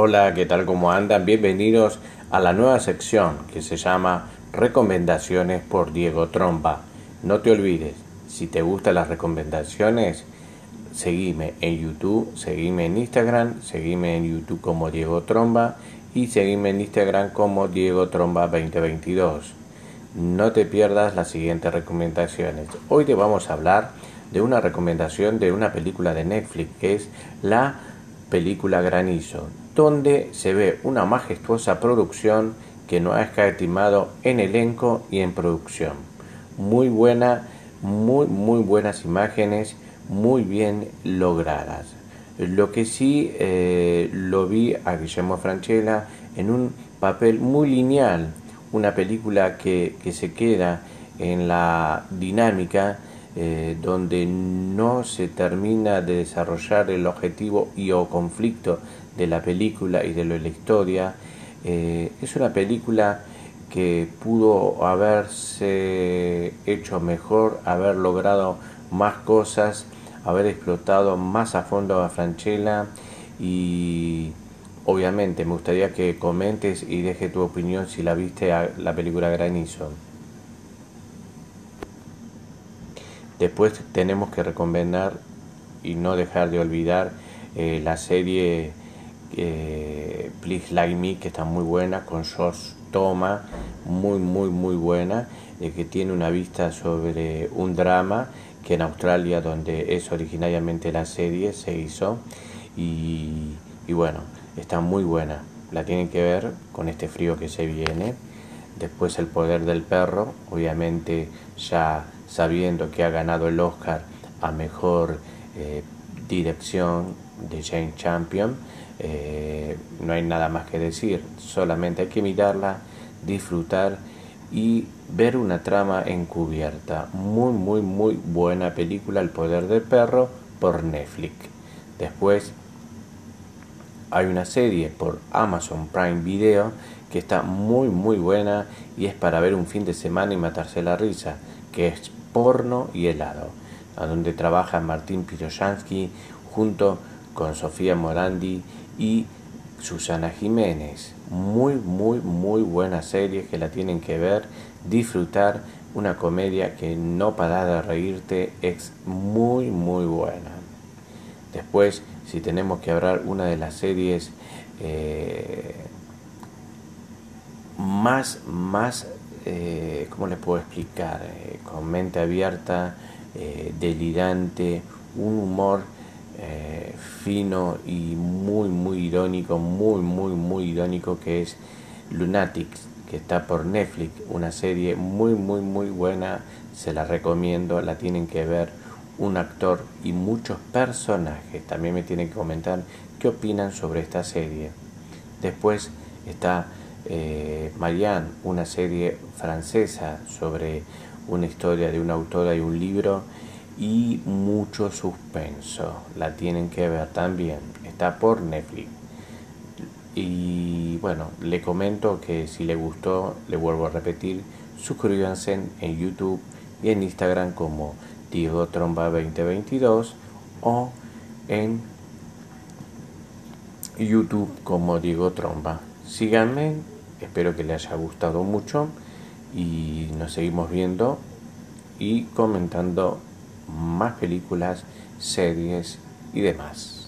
Hola, ¿qué tal? ¿Cómo andan? Bienvenidos a la nueva sección que se llama Recomendaciones por Diego Tromba. No te olvides, si te gustan las recomendaciones, seguime en YouTube, seguime en Instagram, seguime en YouTube como Diego Tromba y seguime en Instagram como Diego Tromba 2022. No te pierdas las siguientes recomendaciones. Hoy te vamos a hablar de una recomendación de una película de Netflix que es la película Granizo, donde se ve una majestuosa producción que no ha escatimado en elenco y en producción. Muy buena, muy, muy buenas imágenes, muy bien logradas. Lo que sí eh, lo vi a Guillermo Franchella en un papel muy lineal, una película que, que se queda en la dinámica eh, donde no se termina de desarrollar el objetivo y o conflicto de la película y de la historia. Eh, es una película que pudo haberse hecho mejor, haber logrado más cosas, haber explotado más a fondo a Franchella y obviamente me gustaría que comentes y deje tu opinión si la viste a la película Granizo. Después tenemos que recomendar y no dejar de olvidar eh, la serie eh, Please Like Me, que está muy buena, con Josh Toma, muy, muy, muy buena, eh, que tiene una vista sobre un drama que en Australia, donde es originariamente la serie, se hizo. Y, y bueno, está muy buena. La tienen que ver con este frío que se viene. Después El Poder del Perro, obviamente ya sabiendo que ha ganado el Oscar a Mejor eh, Dirección de Jane Champion, eh, no hay nada más que decir, solamente hay que mirarla, disfrutar y ver una trama encubierta. Muy, muy, muy buena película, El Poder del Perro, por Netflix. Después hay una serie por Amazon Prime Video que está muy muy buena y es para ver un fin de semana y matarse la risa, que es Porno y helado, a donde trabaja Martín Piroyansky junto con Sofía Morandi y Susana Jiménez. Muy muy muy buena serie que la tienen que ver, disfrutar, una comedia que no para de reírte, es muy muy buena. Después, si tenemos que hablar una de las series eh, más, más, eh, ¿cómo les puedo explicar? Eh, con mente abierta, delirante, un humor fino y muy, muy irónico, muy, muy, muy irónico que es Lunatics, que está por Netflix, una serie muy, muy, muy buena, se la recomiendo, la tienen que ver un actor y muchos personajes. También me tienen que comentar qué opinan sobre esta serie. Después está eh, Marianne, una serie francesa sobre una historia de una autora y un libro y mucho suspenso. La tienen que ver también. Está por Netflix. Y bueno, le comento que si le gustó, le vuelvo a repetir, suscríbanse en YouTube y en Instagram como Diego Tromba 2022 o en YouTube como Diego Tromba. Síganme, espero que les haya gustado mucho y nos seguimos viendo y comentando más películas, series y demás.